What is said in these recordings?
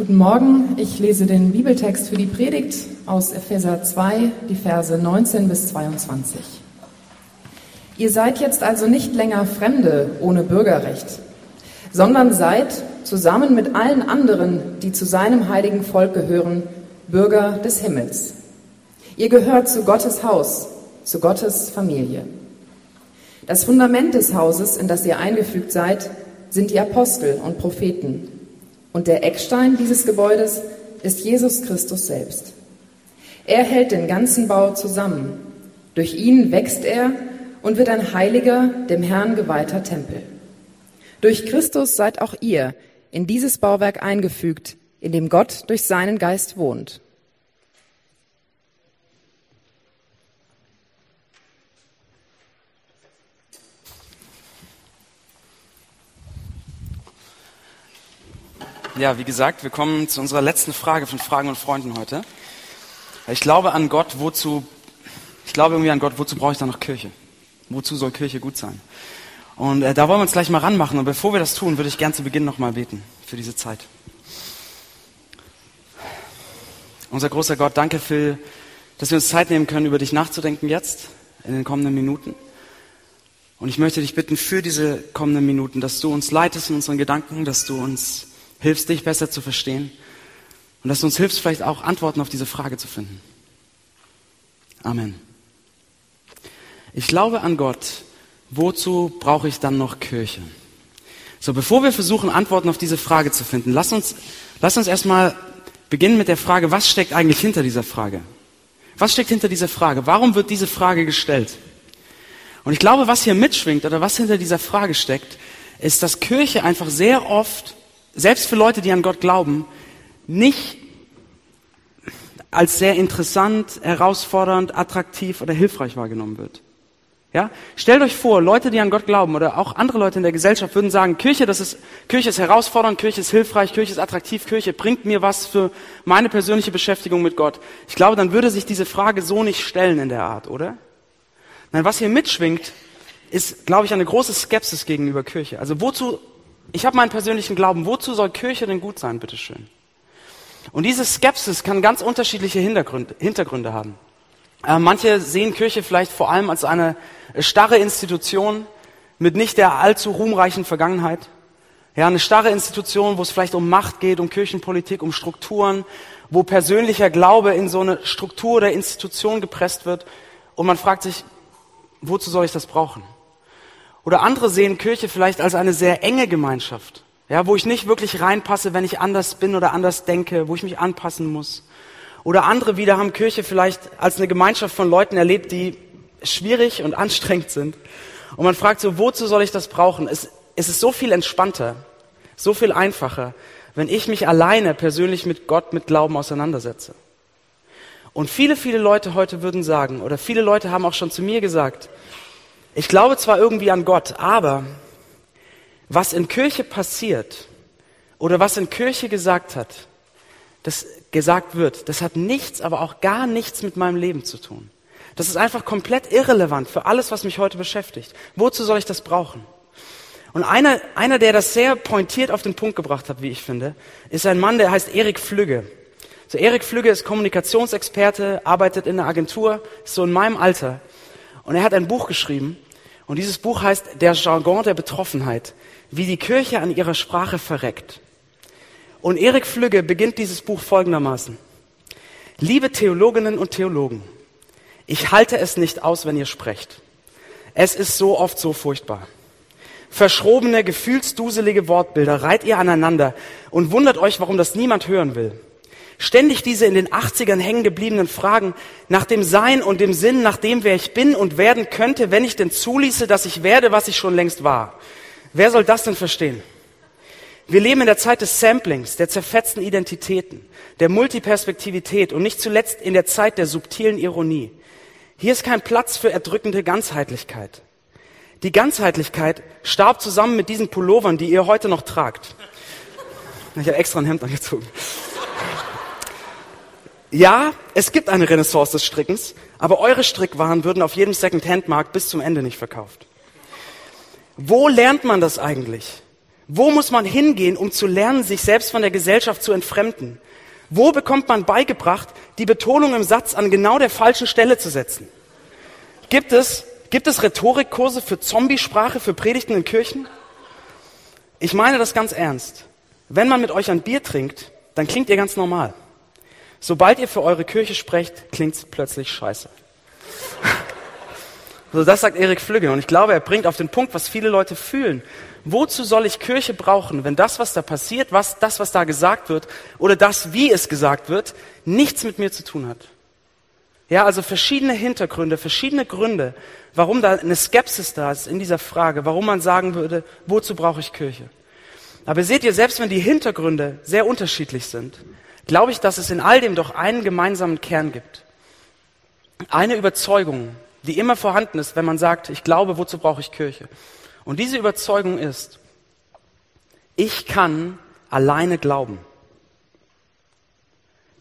Guten Morgen, ich lese den Bibeltext für die Predigt aus Epheser 2, die Verse 19 bis 22. Ihr seid jetzt also nicht länger Fremde ohne Bürgerrecht, sondern seid, zusammen mit allen anderen, die zu seinem heiligen Volk gehören, Bürger des Himmels. Ihr gehört zu Gottes Haus, zu Gottes Familie. Das Fundament des Hauses, in das ihr eingefügt seid, sind die Apostel und Propheten. Und der Eckstein dieses Gebäudes ist Jesus Christus selbst. Er hält den ganzen Bau zusammen. Durch ihn wächst er und wird ein heiliger, dem Herrn geweihter Tempel. Durch Christus seid auch ihr in dieses Bauwerk eingefügt, in dem Gott durch seinen Geist wohnt. Ja, wie gesagt, wir kommen zu unserer letzten Frage von Fragen und Freunden heute. Ich glaube an Gott, wozu, ich glaube irgendwie an Gott, wozu brauche ich da noch Kirche? Wozu soll Kirche gut sein? Und äh, da wollen wir uns gleich mal ranmachen. Und bevor wir das tun, würde ich gern zu Beginn nochmal beten für diese Zeit. Unser großer Gott, danke für, dass wir uns Zeit nehmen können, über dich nachzudenken jetzt, in den kommenden Minuten. Und ich möchte dich bitten für diese kommenden Minuten, dass du uns leitest in unseren Gedanken, dass du uns hilfst, dich besser zu verstehen und dass du uns hilfst, vielleicht auch Antworten auf diese Frage zu finden. Amen. Ich glaube an Gott. Wozu brauche ich dann noch Kirche? So, bevor wir versuchen, Antworten auf diese Frage zu finden, lass uns, lass uns erstmal beginnen mit der Frage, was steckt eigentlich hinter dieser Frage? Was steckt hinter dieser Frage? Warum wird diese Frage gestellt? Und ich glaube, was hier mitschwingt oder was hinter dieser Frage steckt, ist, dass Kirche einfach sehr oft selbst für Leute, die an Gott glauben, nicht als sehr interessant, herausfordernd, attraktiv oder hilfreich wahrgenommen wird. Ja? Stellt euch vor, Leute, die an Gott glauben oder auch andere Leute in der Gesellschaft würden sagen, Kirche, das ist, Kirche ist herausfordernd, Kirche ist hilfreich, Kirche ist attraktiv, Kirche bringt mir was für meine persönliche Beschäftigung mit Gott. Ich glaube, dann würde sich diese Frage so nicht stellen in der Art, oder? Nein, was hier mitschwingt, ist, glaube ich, eine große Skepsis gegenüber Kirche. Also wozu ich habe meinen persönlichen Glauben. Wozu soll Kirche denn gut sein, bitteschön? Und diese Skepsis kann ganz unterschiedliche Hintergründe, Hintergründe haben. Äh, manche sehen Kirche vielleicht vor allem als eine starre Institution mit nicht der allzu ruhmreichen Vergangenheit. Ja, eine starre Institution, wo es vielleicht um Macht geht, um Kirchenpolitik, um Strukturen, wo persönlicher Glaube in so eine Struktur oder Institution gepresst wird. Und man fragt sich, wozu soll ich das brauchen? Oder andere sehen Kirche vielleicht als eine sehr enge Gemeinschaft, ja, wo ich nicht wirklich reinpasse, wenn ich anders bin oder anders denke, wo ich mich anpassen muss. Oder andere wieder haben Kirche vielleicht als eine Gemeinschaft von Leuten erlebt, die schwierig und anstrengend sind. Und man fragt so, wozu soll ich das brauchen? Es, es ist so viel entspannter, so viel einfacher, wenn ich mich alleine persönlich mit Gott, mit Glauben auseinandersetze. Und viele, viele Leute heute würden sagen, oder viele Leute haben auch schon zu mir gesagt, ich glaube zwar irgendwie an Gott, aber was in Kirche passiert oder was in Kirche gesagt hat, das gesagt wird, das hat nichts, aber auch gar nichts mit meinem Leben zu tun. Das ist einfach komplett irrelevant für alles, was mich heute beschäftigt. Wozu soll ich das brauchen? Und einer, einer, der das sehr pointiert auf den Punkt gebracht hat, wie ich finde, ist ein Mann, der heißt Erik Flügge. So, Erik Flügge ist Kommunikationsexperte, arbeitet in einer Agentur, ist so in meinem Alter. Und er hat ein Buch geschrieben. Und dieses Buch heißt Der Jargon der Betroffenheit, wie die Kirche an ihrer Sprache verreckt. Und Erik Flügge beginnt dieses Buch folgendermaßen. Liebe Theologinnen und Theologen, ich halte es nicht aus, wenn ihr sprecht. Es ist so oft so furchtbar. Verschrobene, gefühlsduselige Wortbilder reiht ihr aneinander und wundert euch, warum das niemand hören will. Ständig diese in den 80ern hängen gebliebenen Fragen nach dem Sein und dem Sinn, nach dem, wer ich bin und werden könnte, wenn ich denn zuließe, dass ich werde, was ich schon längst war. Wer soll das denn verstehen? Wir leben in der Zeit des Samplings, der zerfetzten Identitäten, der Multiperspektivität und nicht zuletzt in der Zeit der subtilen Ironie. Hier ist kein Platz für erdrückende Ganzheitlichkeit. Die Ganzheitlichkeit starb zusammen mit diesen Pullovern, die ihr heute noch tragt. Ich habe extra ein Hemd angezogen. Ja, es gibt eine Renaissance des Strickens, aber eure Strickwaren würden auf jedem Second-Hand-Markt bis zum Ende nicht verkauft. Wo lernt man das eigentlich? Wo muss man hingehen, um zu lernen, sich selbst von der Gesellschaft zu entfremden? Wo bekommt man beigebracht, die Betonung im Satz an genau der falschen Stelle zu setzen? Gibt es, gibt es Rhetorikkurse für Zombiesprache, für Predigten in Kirchen? Ich meine das ganz ernst. Wenn man mit euch ein Bier trinkt, dann klingt ihr ganz normal. Sobald ihr für eure Kirche sprecht, klingt's plötzlich scheiße. So, das sagt Erik Flügge. Und ich glaube, er bringt auf den Punkt, was viele Leute fühlen. Wozu soll ich Kirche brauchen, wenn das, was da passiert, was, das, was da gesagt wird, oder das, wie es gesagt wird, nichts mit mir zu tun hat? Ja, also verschiedene Hintergründe, verschiedene Gründe, warum da eine Skepsis da ist in dieser Frage, warum man sagen würde, wozu brauche ich Kirche? Aber seht ihr, selbst wenn die Hintergründe sehr unterschiedlich sind, glaube ich, dass es in all dem doch einen gemeinsamen Kern gibt. Eine Überzeugung, die immer vorhanden ist, wenn man sagt, ich glaube, wozu brauche ich Kirche? Und diese Überzeugung ist, ich kann alleine glauben.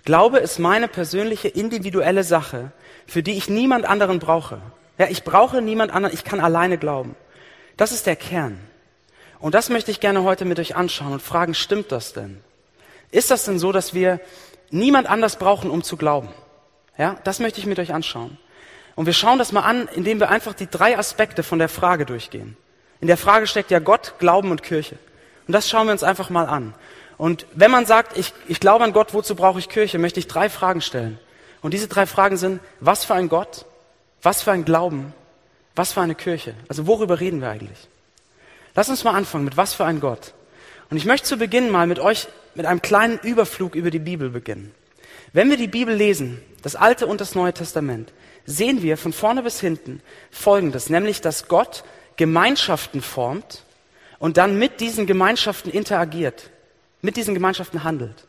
Glaube ist meine persönliche individuelle Sache, für die ich niemand anderen brauche. Ja, ich brauche niemand anderen, ich kann alleine glauben. Das ist der Kern. Und das möchte ich gerne heute mit euch anschauen und fragen, stimmt das denn? Ist das denn so, dass wir niemand anders brauchen, um zu glauben? Ja, das möchte ich mit euch anschauen. Und wir schauen das mal an, indem wir einfach die drei Aspekte von der Frage durchgehen. In der Frage steckt ja Gott, Glauben und Kirche. Und das schauen wir uns einfach mal an. Und wenn man sagt, ich, ich glaube an Gott, wozu brauche ich Kirche, möchte ich drei Fragen stellen. Und diese drei Fragen sind, was für ein Gott, was für ein Glauben, was für eine Kirche. Also worüber reden wir eigentlich? Lass uns mal anfangen mit was für ein Gott. Und ich möchte zu Beginn mal mit euch mit einem kleinen Überflug über die Bibel beginnen. Wenn wir die Bibel lesen, das Alte und das Neue Testament, sehen wir von vorne bis hinten Folgendes, nämlich dass Gott Gemeinschaften formt und dann mit diesen Gemeinschaften interagiert, mit diesen Gemeinschaften handelt.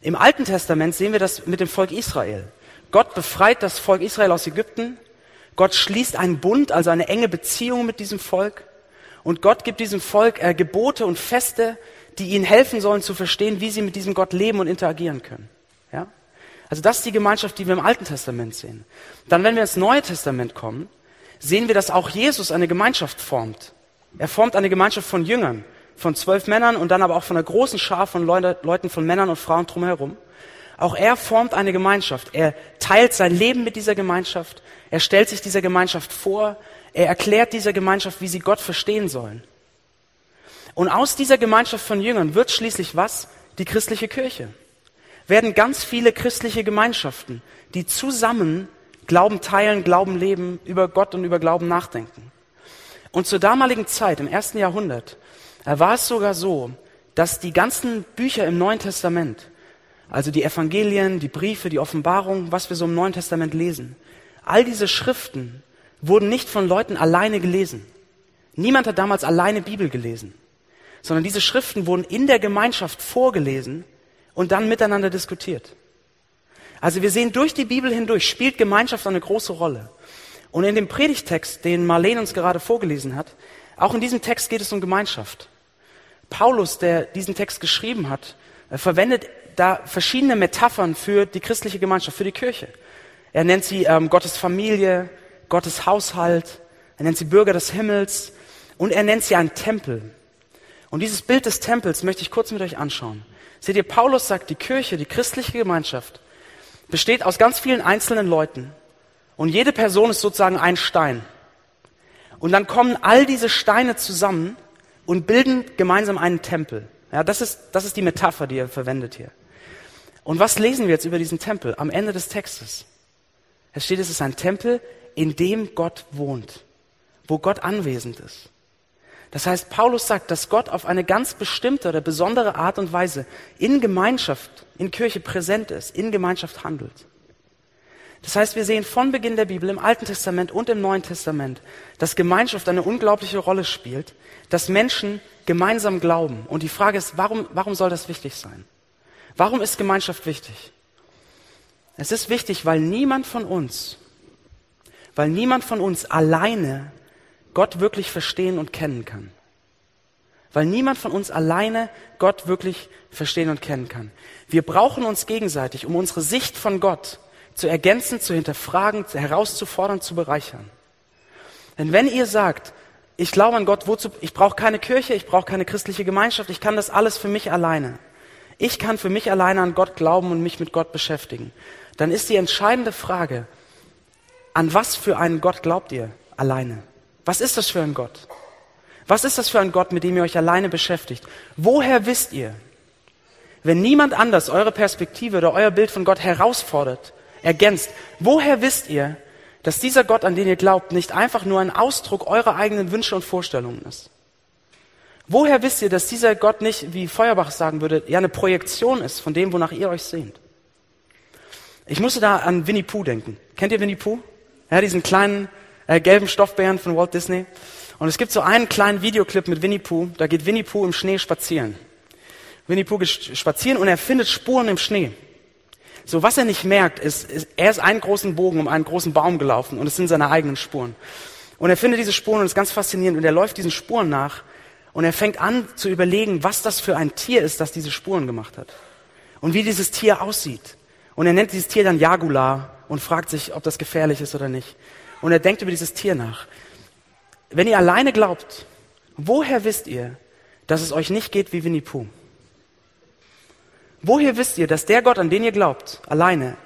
Im Alten Testament sehen wir das mit dem Volk Israel. Gott befreit das Volk Israel aus Ägypten. Gott schließt einen Bund, also eine enge Beziehung mit diesem Volk. Und Gott gibt diesem Volk äh, Gebote und Feste, die ihnen helfen sollen zu verstehen, wie sie mit diesem Gott leben und interagieren können. Ja? Also das ist die Gemeinschaft, die wir im Alten Testament sehen. Dann, wenn wir ins Neue Testament kommen, sehen wir, dass auch Jesus eine Gemeinschaft formt. Er formt eine Gemeinschaft von Jüngern, von zwölf Männern und dann aber auch von einer großen Schar von Leuten, von Männern und Frauen drumherum. Auch er formt eine Gemeinschaft. Er teilt sein Leben mit dieser Gemeinschaft. Er stellt sich dieser Gemeinschaft vor. Er erklärt dieser Gemeinschaft, wie sie Gott verstehen sollen. Und aus dieser Gemeinschaft von Jüngern wird schließlich was? Die christliche Kirche werden ganz viele christliche Gemeinschaften, die zusammen Glauben teilen, Glauben leben, über Gott und über Glauben nachdenken. Und zur damaligen Zeit, im ersten Jahrhundert, war es sogar so, dass die ganzen Bücher im Neuen Testament, also die Evangelien, die Briefe, die Offenbarung, was wir so im Neuen Testament lesen, all diese Schriften wurden nicht von Leuten alleine gelesen. Niemand hat damals alleine Bibel gelesen, sondern diese Schriften wurden in der Gemeinschaft vorgelesen und dann miteinander diskutiert. Also wir sehen durch die Bibel hindurch spielt Gemeinschaft eine große Rolle. Und in dem Predigtext, den Marlene uns gerade vorgelesen hat, auch in diesem Text geht es um Gemeinschaft. Paulus, der diesen Text geschrieben hat, äh, verwendet da verschiedene Metaphern für die christliche Gemeinschaft, für die Kirche. Er nennt sie ähm, Gottes Familie, Gottes Haushalt, er nennt sie Bürger des Himmels und er nennt sie einen Tempel. Und dieses Bild des Tempels möchte ich kurz mit euch anschauen. Seht ihr, Paulus sagt, die Kirche, die christliche Gemeinschaft besteht aus ganz vielen einzelnen Leuten. Und jede Person ist sozusagen ein Stein. Und dann kommen all diese Steine zusammen und bilden gemeinsam einen Tempel. Ja, das ist, das ist die Metapher, die er verwendet hier. Und was lesen wir jetzt über diesen Tempel am Ende des Textes? Es steht, es ist ein Tempel, in dem Gott wohnt, wo Gott anwesend ist. Das heißt, Paulus sagt, dass Gott auf eine ganz bestimmte oder besondere Art und Weise in Gemeinschaft, in Kirche präsent ist, in Gemeinschaft handelt. Das heißt, wir sehen von Beginn der Bibel im Alten Testament und im Neuen Testament, dass Gemeinschaft eine unglaubliche Rolle spielt, dass Menschen gemeinsam glauben. Und die Frage ist, warum, warum soll das wichtig sein? Warum ist Gemeinschaft wichtig? Es ist wichtig, weil niemand von uns, weil niemand von uns alleine Gott wirklich verstehen und kennen kann. Weil niemand von uns alleine Gott wirklich verstehen und kennen kann. Wir brauchen uns gegenseitig, um unsere Sicht von Gott zu ergänzen, zu hinterfragen, herauszufordern, zu bereichern. Denn wenn ihr sagt, ich glaube an Gott, wozu, ich brauche keine Kirche, ich brauche keine christliche Gemeinschaft, ich kann das alles für mich alleine. Ich kann für mich alleine an Gott glauben und mich mit Gott beschäftigen. Dann ist die entscheidende Frage, an was für einen Gott glaubt ihr alleine? Was ist das für ein Gott? Was ist das für ein Gott, mit dem ihr euch alleine beschäftigt? Woher wisst ihr, wenn niemand anders eure Perspektive oder euer Bild von Gott herausfordert, ergänzt, woher wisst ihr, dass dieser Gott, an den ihr glaubt, nicht einfach nur ein Ausdruck eurer eigenen Wünsche und Vorstellungen ist? Woher wisst ihr, dass dieser Gott nicht, wie Feuerbach sagen würde, ja eine Projektion ist von dem, wonach ihr euch sehnt? Ich musste da an Winnie Pooh denken. Kennt ihr Winnie Pooh? Ja, diesen kleinen äh, gelben Stoffbären von Walt Disney. Und es gibt so einen kleinen Videoclip mit Winnie Pooh, da geht Winnie Pooh im Schnee spazieren. Winnie Pooh geht spazieren und er findet Spuren im Schnee. So, was er nicht merkt, ist, ist, er ist einen großen Bogen um einen großen Baum gelaufen und es sind seine eigenen Spuren. Und er findet diese Spuren und ist ganz faszinierend und er läuft diesen Spuren nach und er fängt an zu überlegen, was das für ein Tier ist, das diese Spuren gemacht hat. Und wie dieses Tier aussieht. Und er nennt dieses Tier dann Jagular und fragt sich, ob das gefährlich ist oder nicht. Und er denkt über dieses Tier nach. Wenn ihr alleine glaubt, woher wisst ihr, dass es euch nicht geht wie Winnie Pooh? Woher wisst ihr, dass der Gott, an den ihr glaubt, alleine,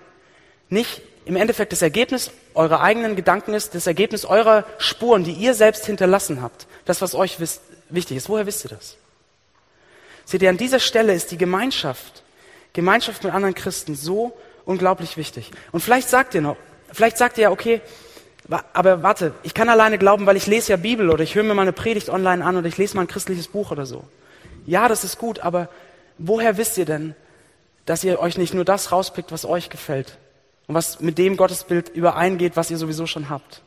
nicht im Endeffekt das Ergebnis eurer eigenen Gedanken ist, das Ergebnis eurer Spuren, die ihr selbst hinterlassen habt, das, was euch wisst, wichtig ist. Woher wisst ihr das? Seht ihr, an dieser Stelle ist die Gemeinschaft, Gemeinschaft mit anderen Christen so unglaublich wichtig. Und vielleicht sagt ihr noch, vielleicht sagt ihr ja, okay, aber warte, ich kann alleine glauben, weil ich lese ja Bibel oder ich höre mir mal eine Predigt online an oder ich lese mal ein christliches Buch oder so. Ja, das ist gut, aber woher wisst ihr denn, dass ihr euch nicht nur das rauspickt, was euch gefällt und was mit dem Gottesbild übereingeht, was ihr sowieso schon habt.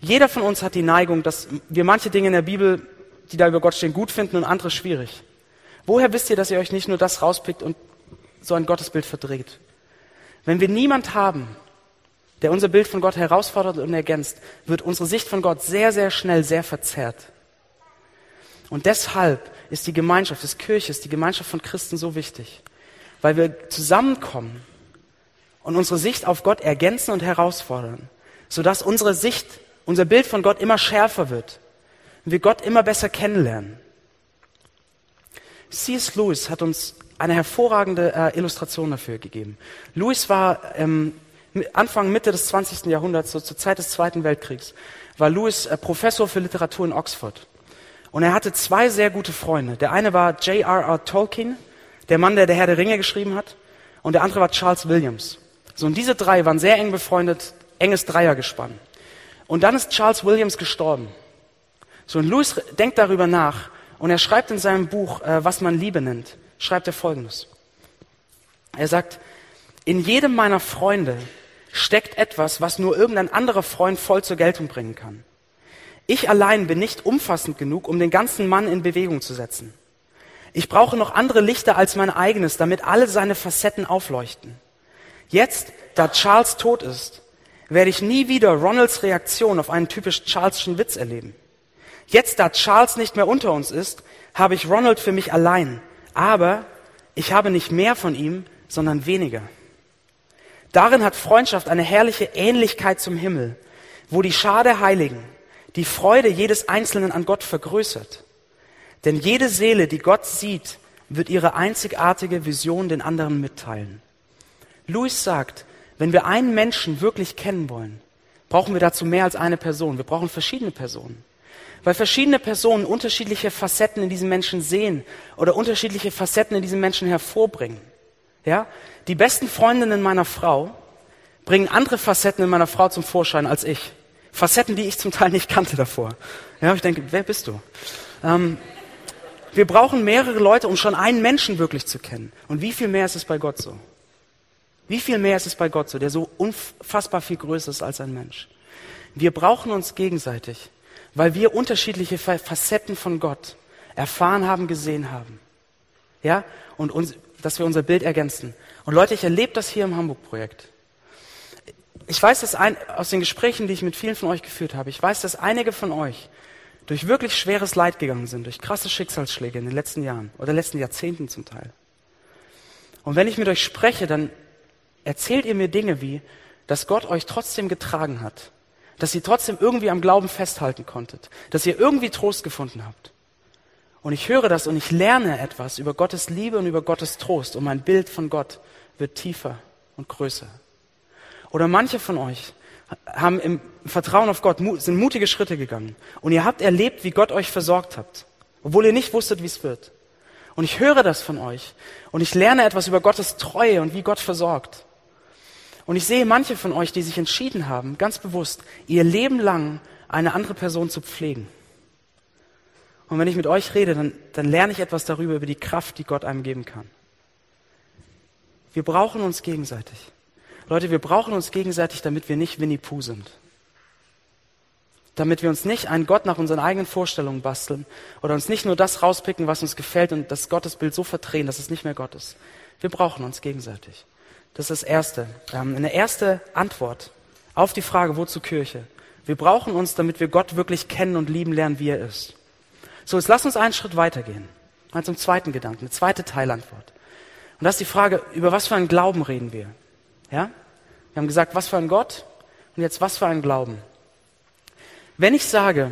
Jeder von uns hat die Neigung, dass wir manche Dinge in der Bibel, die da über Gott stehen, gut finden und andere schwierig. Woher wisst ihr, dass ihr euch nicht nur das rauspickt und so ein Gottesbild verdreht? Wenn wir niemand haben, der unser Bild von Gott herausfordert und ergänzt, wird unsere Sicht von Gott sehr, sehr schnell sehr verzerrt. Und deshalb ist die Gemeinschaft des Kirches, die Gemeinschaft von Christen so wichtig weil wir zusammenkommen und unsere Sicht auf Gott ergänzen und herausfordern, sodass unsere Sicht, unser Bild von Gott immer schärfer wird und wir Gott immer besser kennenlernen. C.S. Lewis hat uns eine hervorragende äh, Illustration dafür gegeben. Lewis war ähm, Anfang, Mitte des 20. Jahrhunderts, so zur Zeit des Zweiten Weltkriegs, war Lewis äh, Professor für Literatur in Oxford. Und er hatte zwei sehr gute Freunde. Der eine war J.R.R. Tolkien, der Mann, der der Herr der Ringe geschrieben hat, und der andere war Charles Williams. So, und diese drei waren sehr eng befreundet, enges Dreiergespann. Und dann ist Charles Williams gestorben. So, und Lewis denkt darüber nach und er schreibt in seinem Buch, äh, was man Liebe nennt, schreibt er Folgendes. Er sagt, in jedem meiner Freunde steckt etwas, was nur irgendein anderer Freund voll zur Geltung bringen kann. Ich allein bin nicht umfassend genug, um den ganzen Mann in Bewegung zu setzen. Ich brauche noch andere Lichter als mein eigenes, damit alle seine Facetten aufleuchten. Jetzt, da Charles tot ist, werde ich nie wieder Ronalds Reaktion auf einen typisch Charleschen Witz erleben. Jetzt, da Charles nicht mehr unter uns ist, habe ich Ronald für mich allein. Aber ich habe nicht mehr von ihm, sondern weniger. Darin hat Freundschaft eine herrliche Ähnlichkeit zum Himmel, wo die Schar der Heiligen die Freude jedes Einzelnen an Gott vergrößert. Denn jede Seele, die Gott sieht, wird ihre einzigartige Vision den anderen mitteilen. Louis sagt, wenn wir einen Menschen wirklich kennen wollen, brauchen wir dazu mehr als eine Person. Wir brauchen verschiedene Personen. Weil verschiedene Personen unterschiedliche Facetten in diesem Menschen sehen oder unterschiedliche Facetten in diesem Menschen hervorbringen. Ja? Die besten Freundinnen meiner Frau bringen andere Facetten in meiner Frau zum Vorschein als ich. Facetten, die ich zum Teil nicht kannte davor. Ja, ich denke, wer bist du? Ähm, wir brauchen mehrere Leute, um schon einen Menschen wirklich zu kennen. Und wie viel mehr ist es bei Gott so? Wie viel mehr ist es bei Gott so, der so unfassbar viel größer ist als ein Mensch? Wir brauchen uns gegenseitig, weil wir unterschiedliche Facetten von Gott erfahren haben, gesehen haben. Ja? Und uns, dass wir unser Bild ergänzen. Und Leute, ich erlebe das hier im Hamburg-Projekt. Ich weiß das ein, aus den Gesprächen, die ich mit vielen von euch geführt habe. Ich weiß, dass einige von euch durch wirklich schweres Leid gegangen sind, durch krasse Schicksalsschläge in den letzten Jahren oder letzten Jahrzehnten zum Teil. Und wenn ich mit euch spreche, dann erzählt ihr mir Dinge wie, dass Gott euch trotzdem getragen hat, dass ihr trotzdem irgendwie am Glauben festhalten konntet, dass ihr irgendwie Trost gefunden habt. Und ich höre das und ich lerne etwas über Gottes Liebe und über Gottes Trost und mein Bild von Gott wird tiefer und größer. Oder manche von euch haben im Vertrauen auf Gott, sind mutige Schritte gegangen und ihr habt erlebt, wie Gott euch versorgt habt, obwohl ihr nicht wusstet, wie es wird. Und ich höre das von euch und ich lerne etwas über Gottes Treue und wie Gott versorgt. Und ich sehe manche von euch, die sich entschieden haben, ganz bewusst, ihr Leben lang eine andere Person zu pflegen. Und wenn ich mit euch rede, dann, dann lerne ich etwas darüber, über die Kraft, die Gott einem geben kann. Wir brauchen uns gegenseitig. Leute, wir brauchen uns gegenseitig, damit wir nicht Winnie Pooh sind. Damit wir uns nicht einen Gott nach unseren eigenen Vorstellungen basteln oder uns nicht nur das rauspicken, was uns gefällt und das Gottesbild so verdrehen, dass es nicht mehr Gott ist. Wir brauchen uns gegenseitig. Das ist das Erste. Eine erste Antwort auf die Frage, wozu Kirche? Wir brauchen uns, damit wir Gott wirklich kennen und lieben lernen, wie er ist. So, jetzt lass uns einen Schritt weitergehen. Mal zum zweiten Gedanken, eine zweite Teilantwort. Und das ist die Frage, über was für einen Glauben reden wir? Ja? Wir haben gesagt, was für ein Gott und jetzt was für ein Glauben. Wenn ich sage,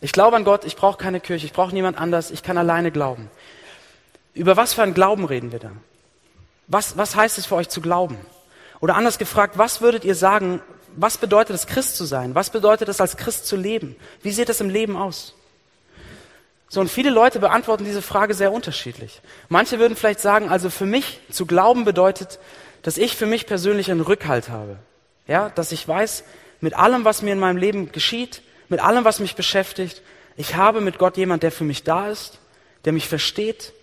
ich glaube an Gott, ich brauche keine Kirche, ich brauche niemand anders, ich kann alleine glauben. Über was für einen Glauben reden wir da? Was, was heißt es für euch zu glauben? Oder anders gefragt, was würdet ihr sagen, was bedeutet es, Christ zu sein? Was bedeutet es, als Christ zu leben? Wie sieht es im Leben aus? So, und viele Leute beantworten diese Frage sehr unterschiedlich. Manche würden vielleicht sagen, also für mich zu glauben bedeutet, dass ich für mich persönlich einen Rückhalt habe. Ja, dass ich weiß, mit allem, was mir in meinem Leben geschieht, mit allem, was mich beschäftigt, ich habe mit Gott jemand, der für mich da ist, der mich versteht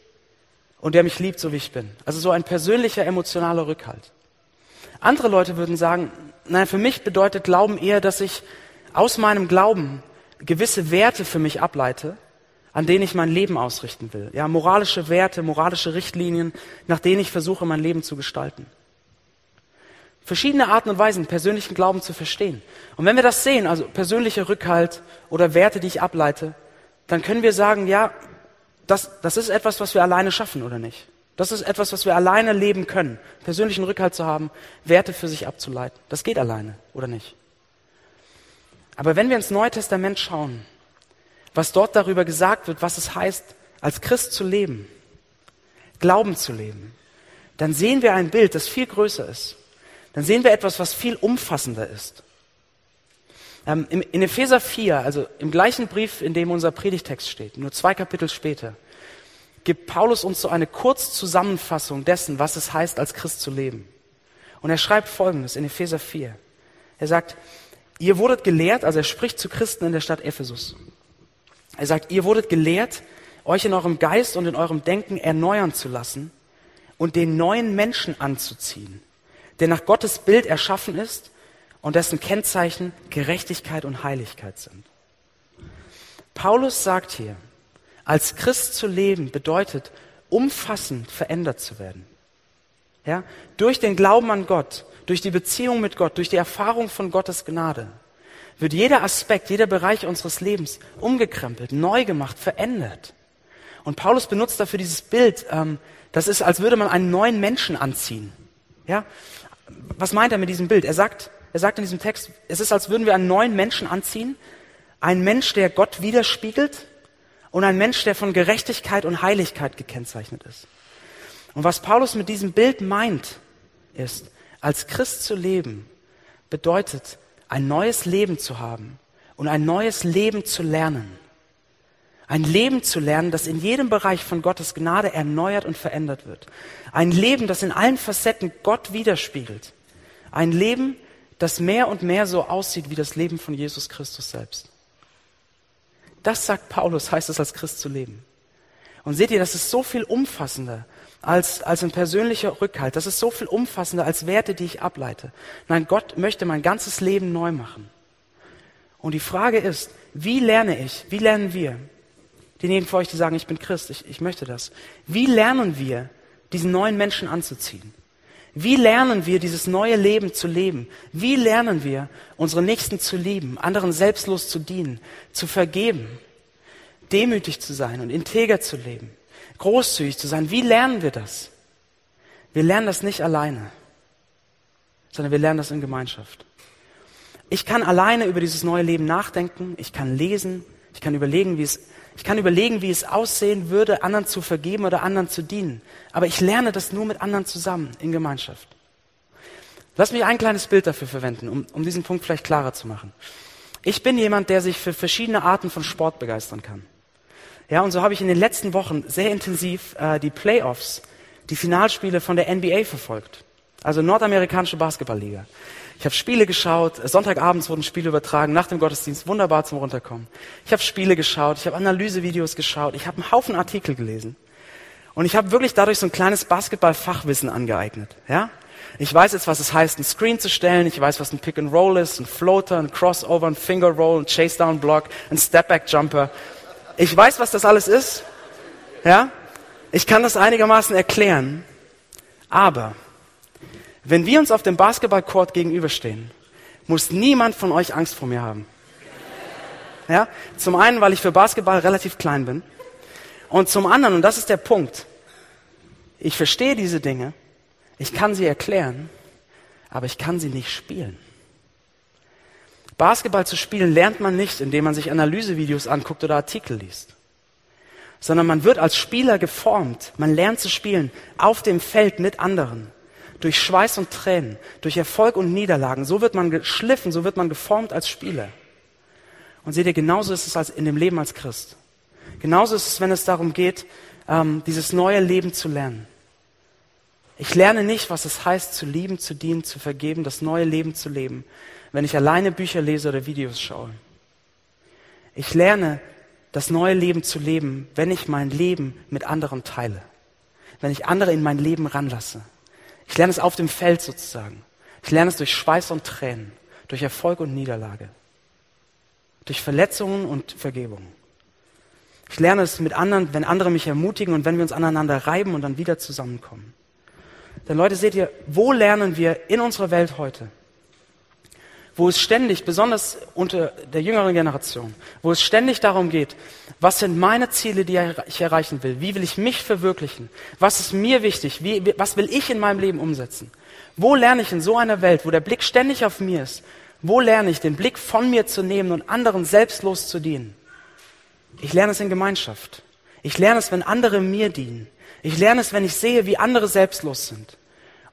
und der mich liebt, so wie ich bin. Also so ein persönlicher, emotionaler Rückhalt. Andere Leute würden sagen, nein, für mich bedeutet Glauben eher, dass ich aus meinem Glauben gewisse Werte für mich ableite, an denen ich mein Leben ausrichten will. Ja, moralische Werte, moralische Richtlinien, nach denen ich versuche, mein Leben zu gestalten. Verschiedene Arten und Weisen, persönlichen Glauben zu verstehen. Und wenn wir das sehen, also persönlicher Rückhalt oder Werte, die ich ableite, dann können wir sagen, ja, das, das ist etwas, was wir alleine schaffen, oder nicht? Das ist etwas, was wir alleine leben können. Persönlichen Rückhalt zu haben, Werte für sich abzuleiten. Das geht alleine, oder nicht? Aber wenn wir ins Neue Testament schauen, was dort darüber gesagt wird, was es heißt, als Christ zu leben, Glauben zu leben, dann sehen wir ein Bild, das viel größer ist. Dann sehen wir etwas, was viel umfassender ist. Ähm, in Epheser 4, also im gleichen Brief, in dem unser Predigtext steht, nur zwei Kapitel später, gibt Paulus uns so eine Kurzzusammenfassung dessen, was es heißt, als Christ zu leben. Und er schreibt Folgendes in Epheser 4. Er sagt, ihr wurdet gelehrt, also er spricht zu Christen in der Stadt Ephesus. Er sagt, ihr wurdet gelehrt, euch in eurem Geist und in eurem Denken erneuern zu lassen und den neuen Menschen anzuziehen, der nach Gottes Bild erschaffen ist und dessen Kennzeichen Gerechtigkeit und Heiligkeit sind. Paulus sagt hier, als Christ zu leben bedeutet, umfassend verändert zu werden. Ja? Durch den Glauben an Gott, durch die Beziehung mit Gott, durch die Erfahrung von Gottes Gnade wird jeder Aspekt, jeder Bereich unseres Lebens umgekrempelt, neu gemacht, verändert. Und Paulus benutzt dafür dieses Bild, ähm, das ist, als würde man einen neuen Menschen anziehen. Ja? Was meint er mit diesem Bild? Er sagt, er sagt in diesem Text, es ist, als würden wir einen neuen Menschen anziehen, ein Mensch, der Gott widerspiegelt und ein Mensch, der von Gerechtigkeit und Heiligkeit gekennzeichnet ist. Und was Paulus mit diesem Bild meint, ist, als Christ zu leben, bedeutet, ein neues Leben zu haben und ein neues Leben zu lernen. Ein Leben zu lernen, das in jedem Bereich von Gottes Gnade erneuert und verändert wird. Ein Leben, das in allen Facetten Gott widerspiegelt. Ein Leben, das mehr und mehr so aussieht wie das Leben von Jesus Christus selbst. Das sagt Paulus, heißt es als Christ zu leben. Und seht ihr, das ist so viel umfassender als, als ein persönlicher Rückhalt. Das ist so viel umfassender als Werte, die ich ableite. Nein, Gott möchte mein ganzes Leben neu machen. Und die Frage ist, wie lerne ich, wie lernen wir, diejenigen von euch, die sagen, ich bin Christ, ich, ich möchte das, wie lernen wir, diesen neuen Menschen anzuziehen? Wie lernen wir, dieses neue Leben zu leben? Wie lernen wir, unsere Nächsten zu lieben, anderen selbstlos zu dienen, zu vergeben, demütig zu sein und integer zu leben? großzügig zu sein. Wie lernen wir das? Wir lernen das nicht alleine, sondern wir lernen das in Gemeinschaft. Ich kann alleine über dieses neue Leben nachdenken, ich kann lesen, ich kann überlegen, wie es, ich kann überlegen, wie es aussehen würde, anderen zu vergeben oder anderen zu dienen. Aber ich lerne das nur mit anderen zusammen in Gemeinschaft. Lass mich ein kleines Bild dafür verwenden, um, um diesen Punkt vielleicht klarer zu machen. Ich bin jemand, der sich für verschiedene Arten von Sport begeistern kann. Ja, und so habe ich in den letzten Wochen sehr intensiv äh, die Playoffs, die Finalspiele von der NBA verfolgt. Also nordamerikanische Basketballliga. Ich habe Spiele geschaut, Sonntagabends wurden Spiele übertragen, nach dem Gottesdienst, wunderbar zum Runterkommen. Ich habe Spiele geschaut, ich habe Analysevideos geschaut, ich habe einen Haufen Artikel gelesen. Und ich habe wirklich dadurch so ein kleines Basketball-Fachwissen angeeignet. Ja? Ich weiß jetzt, was es heißt, ein Screen zu stellen. Ich weiß, was ein Pick and Roll ist, ein Floater, ein Crossover, ein Finger Roll, ein Chase Down Block, ein Step Back Jumper. Ich weiß, was das alles ist. Ja? Ich kann das einigermaßen erklären. Aber wenn wir uns auf dem Basketballcourt gegenüberstehen, muss niemand von euch Angst vor mir haben. Ja? Zum einen, weil ich für Basketball relativ klein bin. Und zum anderen, und das ist der Punkt, ich verstehe diese Dinge, ich kann sie erklären, aber ich kann sie nicht spielen. Basketball zu spielen lernt man nicht, indem man sich Analysevideos anguckt oder Artikel liest, sondern man wird als Spieler geformt. Man lernt zu spielen auf dem Feld mit anderen, durch Schweiß und Tränen, durch Erfolg und Niederlagen. So wird man geschliffen, so wird man geformt als Spieler. Und seht ihr, genauso ist es als in dem Leben als Christ. Genauso ist es, wenn es darum geht, ähm, dieses neue Leben zu lernen. Ich lerne nicht, was es heißt, zu lieben, zu dienen, zu vergeben, das neue Leben zu leben, wenn ich alleine Bücher lese oder Videos schaue. Ich lerne, das neue Leben zu leben, wenn ich mein Leben mit anderen teile, wenn ich andere in mein Leben ranlasse. Ich lerne es auf dem Feld sozusagen. Ich lerne es durch Schweiß und Tränen, durch Erfolg und Niederlage, durch Verletzungen und Vergebung. Ich lerne es mit anderen, wenn andere mich ermutigen und wenn wir uns aneinander reiben und dann wieder zusammenkommen. Denn Leute, seht ihr, wo lernen wir in unserer Welt heute? Wo es ständig, besonders unter der jüngeren Generation, wo es ständig darum geht, was sind meine Ziele, die ich erreichen will? Wie will ich mich verwirklichen? Was ist mir wichtig? Wie, was will ich in meinem Leben umsetzen? Wo lerne ich in so einer Welt, wo der Blick ständig auf mir ist, wo lerne ich, den Blick von mir zu nehmen und anderen selbstlos zu dienen? Ich lerne es in Gemeinschaft. Ich lerne es, wenn andere mir dienen. Ich lerne es, wenn ich sehe, wie andere selbstlos sind.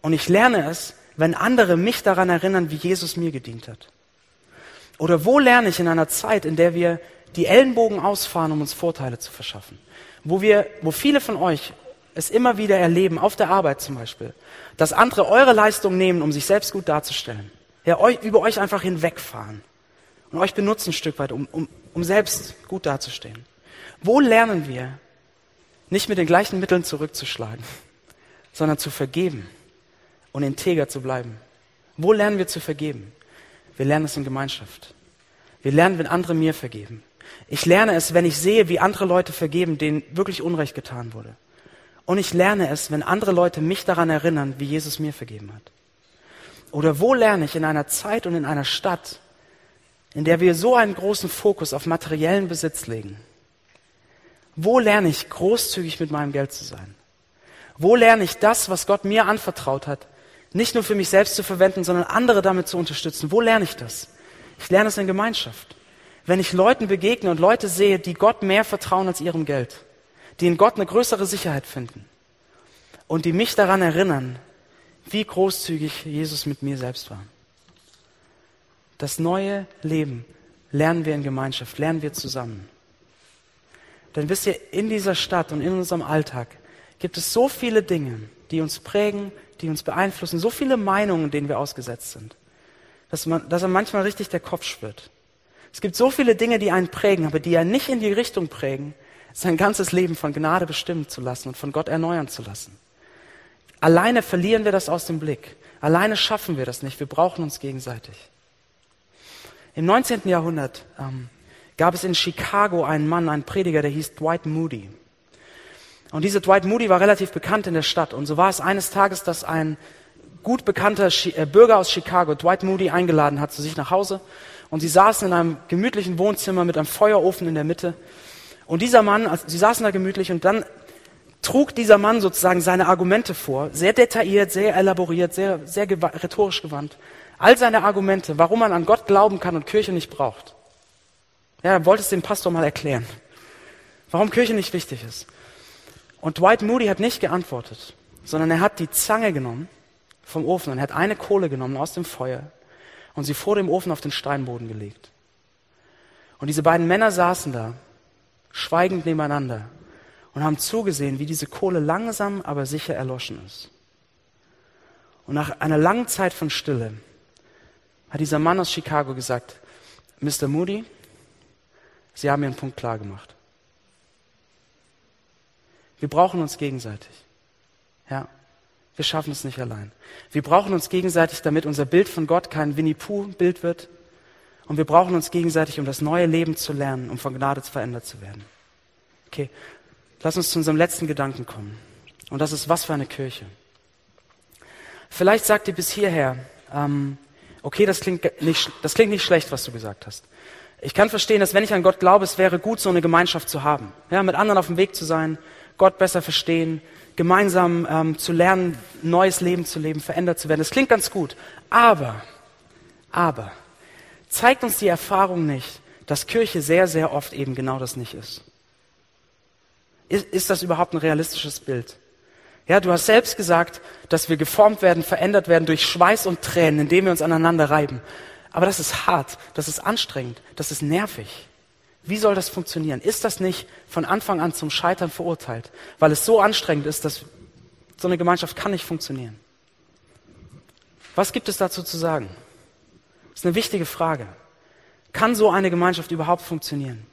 Und ich lerne es, wenn andere mich daran erinnern, wie Jesus mir gedient hat? Oder wo lerne ich in einer Zeit, in der wir die Ellenbogen ausfahren, um uns Vorteile zu verschaffen? Wo wir, wo viele von euch es immer wieder erleben, auf der Arbeit zum Beispiel, dass andere eure Leistung nehmen, um sich selbst gut darzustellen. Ja, euch, über euch einfach hinwegfahren und euch benutzen ein Stück weit, um, um, um selbst gut dazustehen. Wo lernen wir, nicht mit den gleichen Mitteln zurückzuschlagen, sondern zu vergeben? Und integer zu bleiben. Wo lernen wir zu vergeben? Wir lernen es in Gemeinschaft. Wir lernen, wenn andere mir vergeben. Ich lerne es, wenn ich sehe, wie andere Leute vergeben, denen wirklich Unrecht getan wurde. Und ich lerne es, wenn andere Leute mich daran erinnern, wie Jesus mir vergeben hat. Oder wo lerne ich in einer Zeit und in einer Stadt, in der wir so einen großen Fokus auf materiellen Besitz legen? Wo lerne ich großzügig mit meinem Geld zu sein? Wo lerne ich das, was Gott mir anvertraut hat, nicht nur für mich selbst zu verwenden, sondern andere damit zu unterstützen. Wo lerne ich das? Ich lerne es in Gemeinschaft. Wenn ich Leuten begegne und Leute sehe, die Gott mehr vertrauen als ihrem Geld, die in Gott eine größere Sicherheit finden und die mich daran erinnern, wie großzügig Jesus mit mir selbst war. Das neue Leben lernen wir in Gemeinschaft, lernen wir zusammen. Denn wisst ihr, in dieser Stadt und in unserem Alltag gibt es so viele Dinge, die uns prägen, die uns beeinflussen, so viele Meinungen, denen wir ausgesetzt sind, dass, man, dass er manchmal richtig der Kopf spürt. Es gibt so viele Dinge, die einen prägen, aber die ja nicht in die Richtung prägen, sein ganzes Leben von Gnade bestimmen zu lassen und von Gott erneuern zu lassen. Alleine verlieren wir das aus dem Blick. Alleine schaffen wir das nicht. Wir brauchen uns gegenseitig. Im 19. Jahrhundert ähm, gab es in Chicago einen Mann, einen Prediger, der hieß Dwight Moody. Und dieser Dwight Moody war relativ bekannt in der Stadt. Und so war es eines Tages, dass ein gut bekannter äh, Bürger aus Chicago Dwight Moody eingeladen hat zu sich nach Hause. Und sie saßen in einem gemütlichen Wohnzimmer mit einem Feuerofen in der Mitte. Und dieser Mann, also sie saßen da gemütlich und dann trug dieser Mann sozusagen seine Argumente vor, sehr detailliert, sehr elaboriert, sehr, sehr rhetorisch gewandt. All seine Argumente, warum man an Gott glauben kann und Kirche nicht braucht. Ja, er wollte es dem Pastor mal erklären. Warum Kirche nicht wichtig ist. Und Dwight Moody hat nicht geantwortet, sondern er hat die Zange genommen vom Ofen und hat eine Kohle genommen aus dem Feuer und sie vor dem Ofen auf den Steinboden gelegt. Und diese beiden Männer saßen da, schweigend nebeneinander und haben zugesehen, wie diese Kohle langsam aber sicher erloschen ist. Und nach einer langen Zeit von Stille hat dieser Mann aus Chicago gesagt, Mr. Moody, Sie haben Ihren Punkt klar gemacht. Wir brauchen uns gegenseitig. Ja, wir schaffen es nicht allein. Wir brauchen uns gegenseitig, damit unser Bild von Gott kein Winnie-Pooh-Bild wird. Und wir brauchen uns gegenseitig, um das neue Leben zu lernen, um von Gnade verändert zu werden. Okay, lass uns zu unserem letzten Gedanken kommen. Und das ist, was für eine Kirche. Vielleicht sagt ihr bis hierher, ähm, okay, das klingt, nicht, das klingt nicht schlecht, was du gesagt hast. Ich kann verstehen, dass wenn ich an Gott glaube, es wäre gut, so eine Gemeinschaft zu haben. Ja, mit anderen auf dem Weg zu sein, Gott besser verstehen, gemeinsam ähm, zu lernen, neues Leben zu leben, verändert zu werden. Das klingt ganz gut. Aber, aber, zeigt uns die Erfahrung nicht, dass Kirche sehr, sehr oft eben genau das nicht ist. Ist, ist das überhaupt ein realistisches Bild? Ja, du hast selbst gesagt, dass wir geformt werden, verändert werden durch Schweiß und Tränen, indem wir uns aneinander reiben. Aber das ist hart, das ist anstrengend, das ist nervig. Wie soll das funktionieren? Ist das nicht von Anfang an zum Scheitern verurteilt? Weil es so anstrengend ist, dass so eine Gemeinschaft kann nicht funktionieren. Was gibt es dazu zu sagen? Das ist eine wichtige Frage. Kann so eine Gemeinschaft überhaupt funktionieren?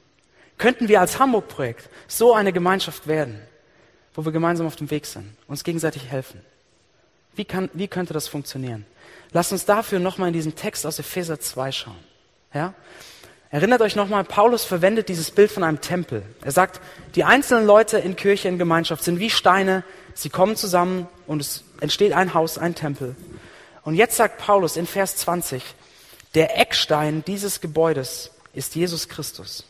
Könnten wir als Hamburg-Projekt so eine Gemeinschaft werden, wo wir gemeinsam auf dem Weg sind, uns gegenseitig helfen? Wie, kann, wie könnte das funktionieren? Lasst uns dafür nochmal in diesen Text aus Epheser 2 schauen. Ja? Erinnert euch nochmal, Paulus verwendet dieses Bild von einem Tempel. Er sagt, die einzelnen Leute in Kirche, in Gemeinschaft sind wie Steine, sie kommen zusammen und es entsteht ein Haus, ein Tempel. Und jetzt sagt Paulus in Vers 20, der Eckstein dieses Gebäudes ist Jesus Christus.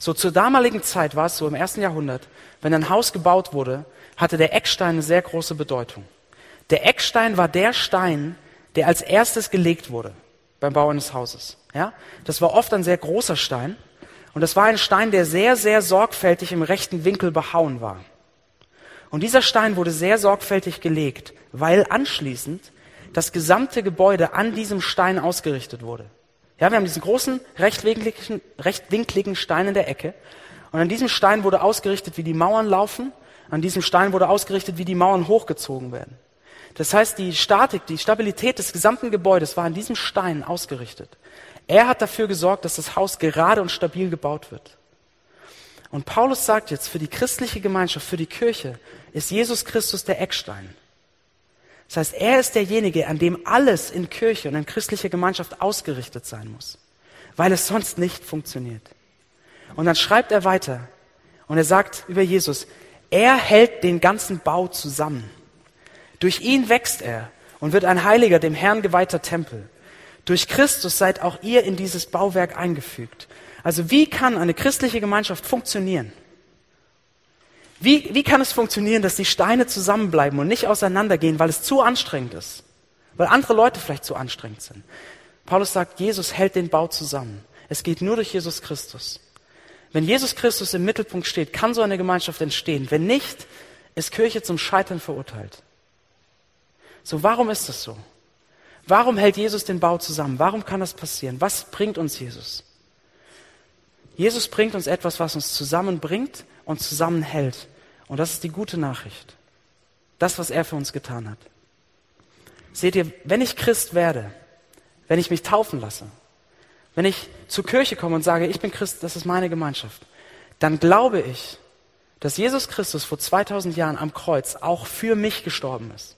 So zur damaligen Zeit war es so im ersten Jahrhundert, wenn ein Haus gebaut wurde, hatte der Eckstein eine sehr große Bedeutung. Der Eckstein war der Stein, der als erstes gelegt wurde beim Bau eines Hauses. Ja? Das war oft ein sehr großer Stein. Und das war ein Stein, der sehr, sehr sorgfältig im rechten Winkel behauen war. Und dieser Stein wurde sehr sorgfältig gelegt, weil anschließend das gesamte Gebäude an diesem Stein ausgerichtet wurde. Ja, wir haben diesen großen rechtwinkligen, rechtwinkligen Stein in der Ecke. Und an diesem Stein wurde ausgerichtet, wie die Mauern laufen. An diesem Stein wurde ausgerichtet, wie die Mauern hochgezogen werden. Das heißt, die Statik, die Stabilität des gesamten Gebäudes war an diesem Stein ausgerichtet. Er hat dafür gesorgt, dass das Haus gerade und stabil gebaut wird. Und Paulus sagt jetzt, für die christliche Gemeinschaft, für die Kirche ist Jesus Christus der Eckstein. Das heißt, er ist derjenige, an dem alles in Kirche und in christlicher Gemeinschaft ausgerichtet sein muss, weil es sonst nicht funktioniert. Und dann schreibt er weiter und er sagt über Jesus, er hält den ganzen Bau zusammen. Durch ihn wächst er und wird ein heiliger, dem Herrn geweihter Tempel. Durch Christus seid auch ihr in dieses Bauwerk eingefügt. Also wie kann eine christliche Gemeinschaft funktionieren? Wie, wie kann es funktionieren, dass die Steine zusammenbleiben und nicht auseinandergehen, weil es zu anstrengend ist? Weil andere Leute vielleicht zu anstrengend sind. Paulus sagt, Jesus hält den Bau zusammen. Es geht nur durch Jesus Christus. Wenn Jesus Christus im Mittelpunkt steht, kann so eine Gemeinschaft entstehen. Wenn nicht, ist Kirche zum Scheitern verurteilt. So, warum ist das so? Warum hält Jesus den Bau zusammen? Warum kann das passieren? Was bringt uns Jesus? Jesus bringt uns etwas, was uns zusammenbringt und zusammenhält. Und das ist die gute Nachricht. Das, was er für uns getan hat. Seht ihr, wenn ich Christ werde, wenn ich mich taufen lasse, wenn ich zur Kirche komme und sage, ich bin Christ, das ist meine Gemeinschaft, dann glaube ich, dass Jesus Christus vor 2000 Jahren am Kreuz auch für mich gestorben ist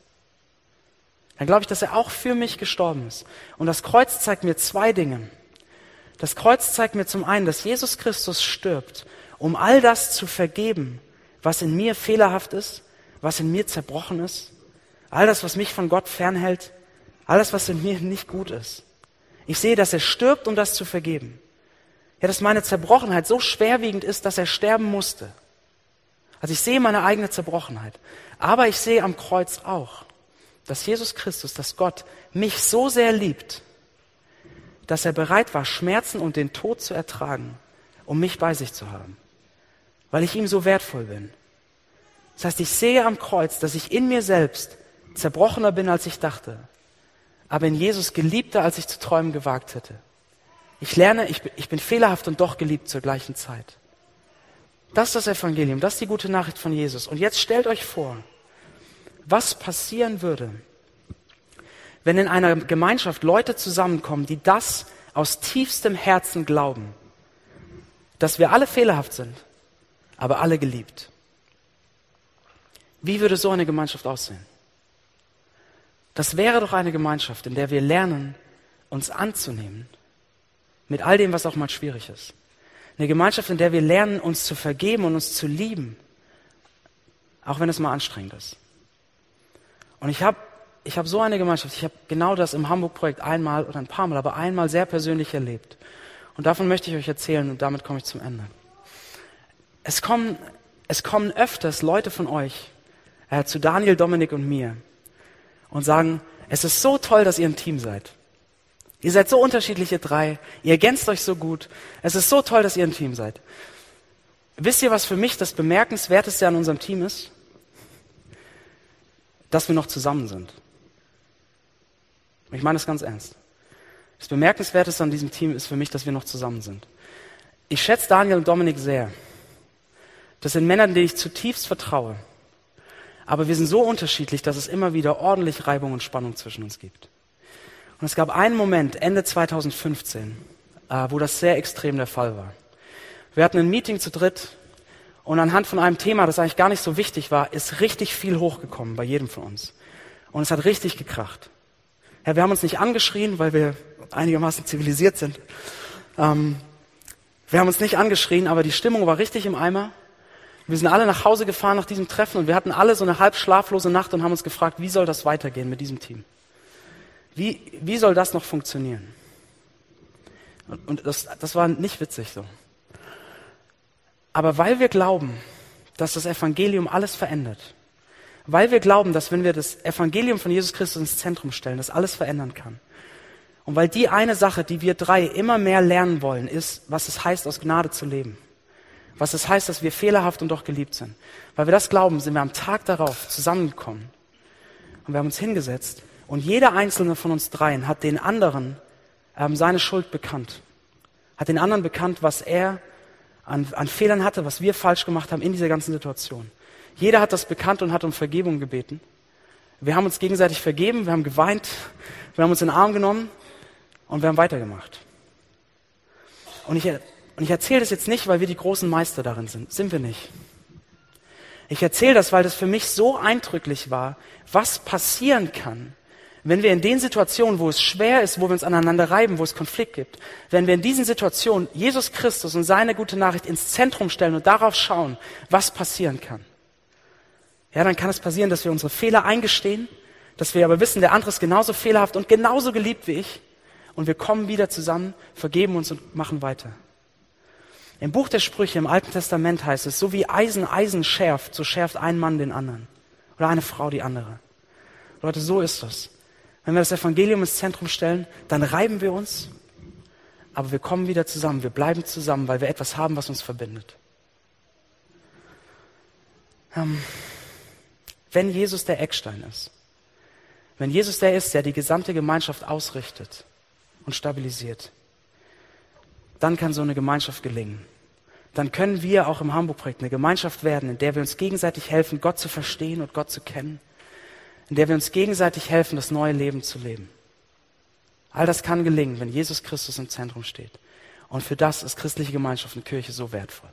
dann glaube ich, dass er auch für mich gestorben ist. Und das Kreuz zeigt mir zwei Dinge. Das Kreuz zeigt mir zum einen, dass Jesus Christus stirbt, um all das zu vergeben, was in mir fehlerhaft ist, was in mir zerbrochen ist, all das, was mich von Gott fernhält, alles, was in mir nicht gut ist. Ich sehe, dass er stirbt, um das zu vergeben. Ja, dass meine Zerbrochenheit so schwerwiegend ist, dass er sterben musste. Also ich sehe meine eigene Zerbrochenheit. Aber ich sehe am Kreuz auch, dass Jesus Christus, dass Gott mich so sehr liebt, dass er bereit war, Schmerzen und den Tod zu ertragen, um mich bei sich zu haben, weil ich ihm so wertvoll bin. Das heißt, ich sehe am Kreuz, dass ich in mir selbst zerbrochener bin, als ich dachte, aber in Jesus geliebter, als ich zu träumen gewagt hätte. Ich lerne, ich bin, ich bin fehlerhaft und doch geliebt zur gleichen Zeit. Das ist das Evangelium, das ist die gute Nachricht von Jesus. Und jetzt stellt euch vor, was passieren würde, wenn in einer Gemeinschaft Leute zusammenkommen, die das aus tiefstem Herzen glauben, dass wir alle fehlerhaft sind, aber alle geliebt. Wie würde so eine Gemeinschaft aussehen? Das wäre doch eine Gemeinschaft, in der wir lernen, uns anzunehmen, mit all dem, was auch mal schwierig ist. Eine Gemeinschaft, in der wir lernen, uns zu vergeben und uns zu lieben, auch wenn es mal anstrengend ist. Und ich habe ich hab so eine Gemeinschaft, ich habe genau das im Hamburg-Projekt einmal oder ein paar Mal, aber einmal sehr persönlich erlebt. Und davon möchte ich euch erzählen und damit komme ich zum Ende. Es kommen, es kommen öfters Leute von euch äh, zu Daniel, Dominik und mir und sagen, es ist so toll, dass ihr ein Team seid. Ihr seid so unterschiedliche drei, ihr ergänzt euch so gut. Es ist so toll, dass ihr ein Team seid. Wisst ihr, was für mich das Bemerkenswerteste an unserem Team ist? Dass wir noch zusammen sind. Ich meine das ganz ernst. Das Bemerkenswerteste an diesem Team ist für mich, dass wir noch zusammen sind. Ich schätze Daniel und Dominik sehr. Das sind Männer, denen ich zutiefst vertraue. Aber wir sind so unterschiedlich, dass es immer wieder ordentlich Reibung und Spannung zwischen uns gibt. Und es gab einen Moment, Ende 2015, äh, wo das sehr extrem der Fall war. Wir hatten ein Meeting zu dritt und anhand von einem Thema, das eigentlich gar nicht so wichtig war, ist richtig viel hochgekommen bei jedem von uns. Und es hat richtig gekracht. Ja, wir haben uns nicht angeschrien, weil wir einigermaßen zivilisiert sind. Ähm, wir haben uns nicht angeschrien, aber die Stimmung war richtig im Eimer. Wir sind alle nach Hause gefahren nach diesem Treffen und wir hatten alle so eine halb schlaflose Nacht und haben uns gefragt, wie soll das weitergehen mit diesem Team? Wie, wie soll das noch funktionieren? Und, und das, das war nicht witzig so. Aber weil wir glauben, dass das Evangelium alles verändert, weil wir glauben, dass wenn wir das Evangelium von Jesus Christus ins Zentrum stellen, das alles verändern kann. Und weil die eine Sache, die wir drei immer mehr lernen wollen, ist, was es heißt, aus Gnade zu leben. Was es heißt, dass wir fehlerhaft und doch geliebt sind. Weil wir das glauben, sind wir am Tag darauf zusammengekommen. Und wir haben uns hingesetzt. Und jeder einzelne von uns dreien hat den anderen ähm, seine Schuld bekannt. Hat den anderen bekannt, was er an, an Fehlern hatte, was wir falsch gemacht haben in dieser ganzen Situation. Jeder hat das bekannt und hat um Vergebung gebeten. Wir haben uns gegenseitig vergeben, wir haben geweint, wir haben uns in den Arm genommen und wir haben weitergemacht. Und ich, und ich erzähle das jetzt nicht, weil wir die großen Meister darin sind. Sind wir nicht. Ich erzähle das, weil das für mich so eindrücklich war, was passieren kann, wenn wir in den Situationen, wo es schwer ist, wo wir uns aneinander reiben, wo es Konflikt gibt, wenn wir in diesen Situationen Jesus Christus und seine gute Nachricht ins Zentrum stellen und darauf schauen, was passieren kann, ja, dann kann es passieren, dass wir unsere Fehler eingestehen, dass wir aber wissen, der andere ist genauso fehlerhaft und genauso geliebt wie ich und wir kommen wieder zusammen, vergeben uns und machen weiter. Im Buch der Sprüche im Alten Testament heißt es, so wie Eisen Eisen schärft, so schärft ein Mann den anderen oder eine Frau die andere. Leute, so ist das. Wenn wir das Evangelium ins Zentrum stellen, dann reiben wir uns, aber wir kommen wieder zusammen, wir bleiben zusammen, weil wir etwas haben, was uns verbindet. Ähm, wenn Jesus der Eckstein ist, wenn Jesus der ist, der die gesamte Gemeinschaft ausrichtet und stabilisiert, dann kann so eine Gemeinschaft gelingen. Dann können wir auch im Hamburg-Projekt eine Gemeinschaft werden, in der wir uns gegenseitig helfen, Gott zu verstehen und Gott zu kennen in der wir uns gegenseitig helfen, das neue Leben zu leben. All das kann gelingen, wenn Jesus Christus im Zentrum steht. Und für das ist christliche Gemeinschaft und Kirche so wertvoll.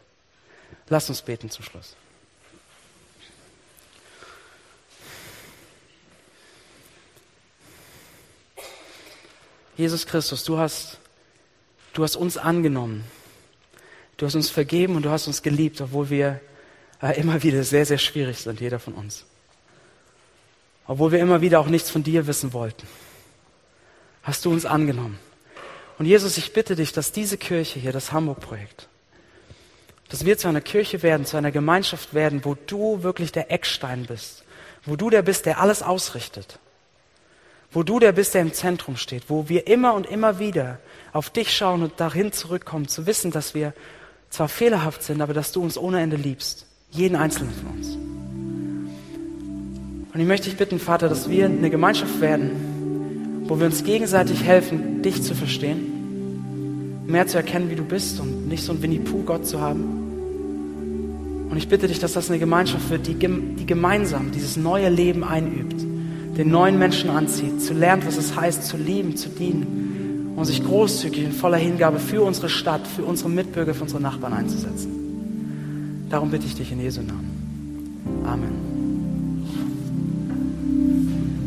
Lasst uns beten zum Schluss. Jesus Christus, du hast, du hast uns angenommen. Du hast uns vergeben und du hast uns geliebt, obwohl wir äh, immer wieder sehr, sehr schwierig sind, jeder von uns obwohl wir immer wieder auch nichts von dir wissen wollten, hast du uns angenommen. Und Jesus, ich bitte dich, dass diese Kirche hier, das Hamburg-Projekt, dass wir zu einer Kirche werden, zu einer Gemeinschaft werden, wo du wirklich der Eckstein bist, wo du der bist, der alles ausrichtet, wo du der bist, der im Zentrum steht, wo wir immer und immer wieder auf dich schauen und dahin zurückkommen, zu wissen, dass wir zwar fehlerhaft sind, aber dass du uns ohne Ende liebst. Jeden einzelnen von uns. Und ich möchte dich bitten, Vater, dass wir eine Gemeinschaft werden, wo wir uns gegenseitig helfen, dich zu verstehen, mehr zu erkennen, wie du bist und nicht so ein Winnie-Pooh-Gott zu haben. Und ich bitte dich, dass das eine Gemeinschaft wird, die, die gemeinsam dieses neue Leben einübt, den neuen Menschen anzieht, zu lernen, was es heißt, zu lieben, zu dienen und sich großzügig in voller Hingabe für unsere Stadt, für unsere Mitbürger, für unsere Nachbarn einzusetzen. Darum bitte ich dich in Jesu Namen. Amen.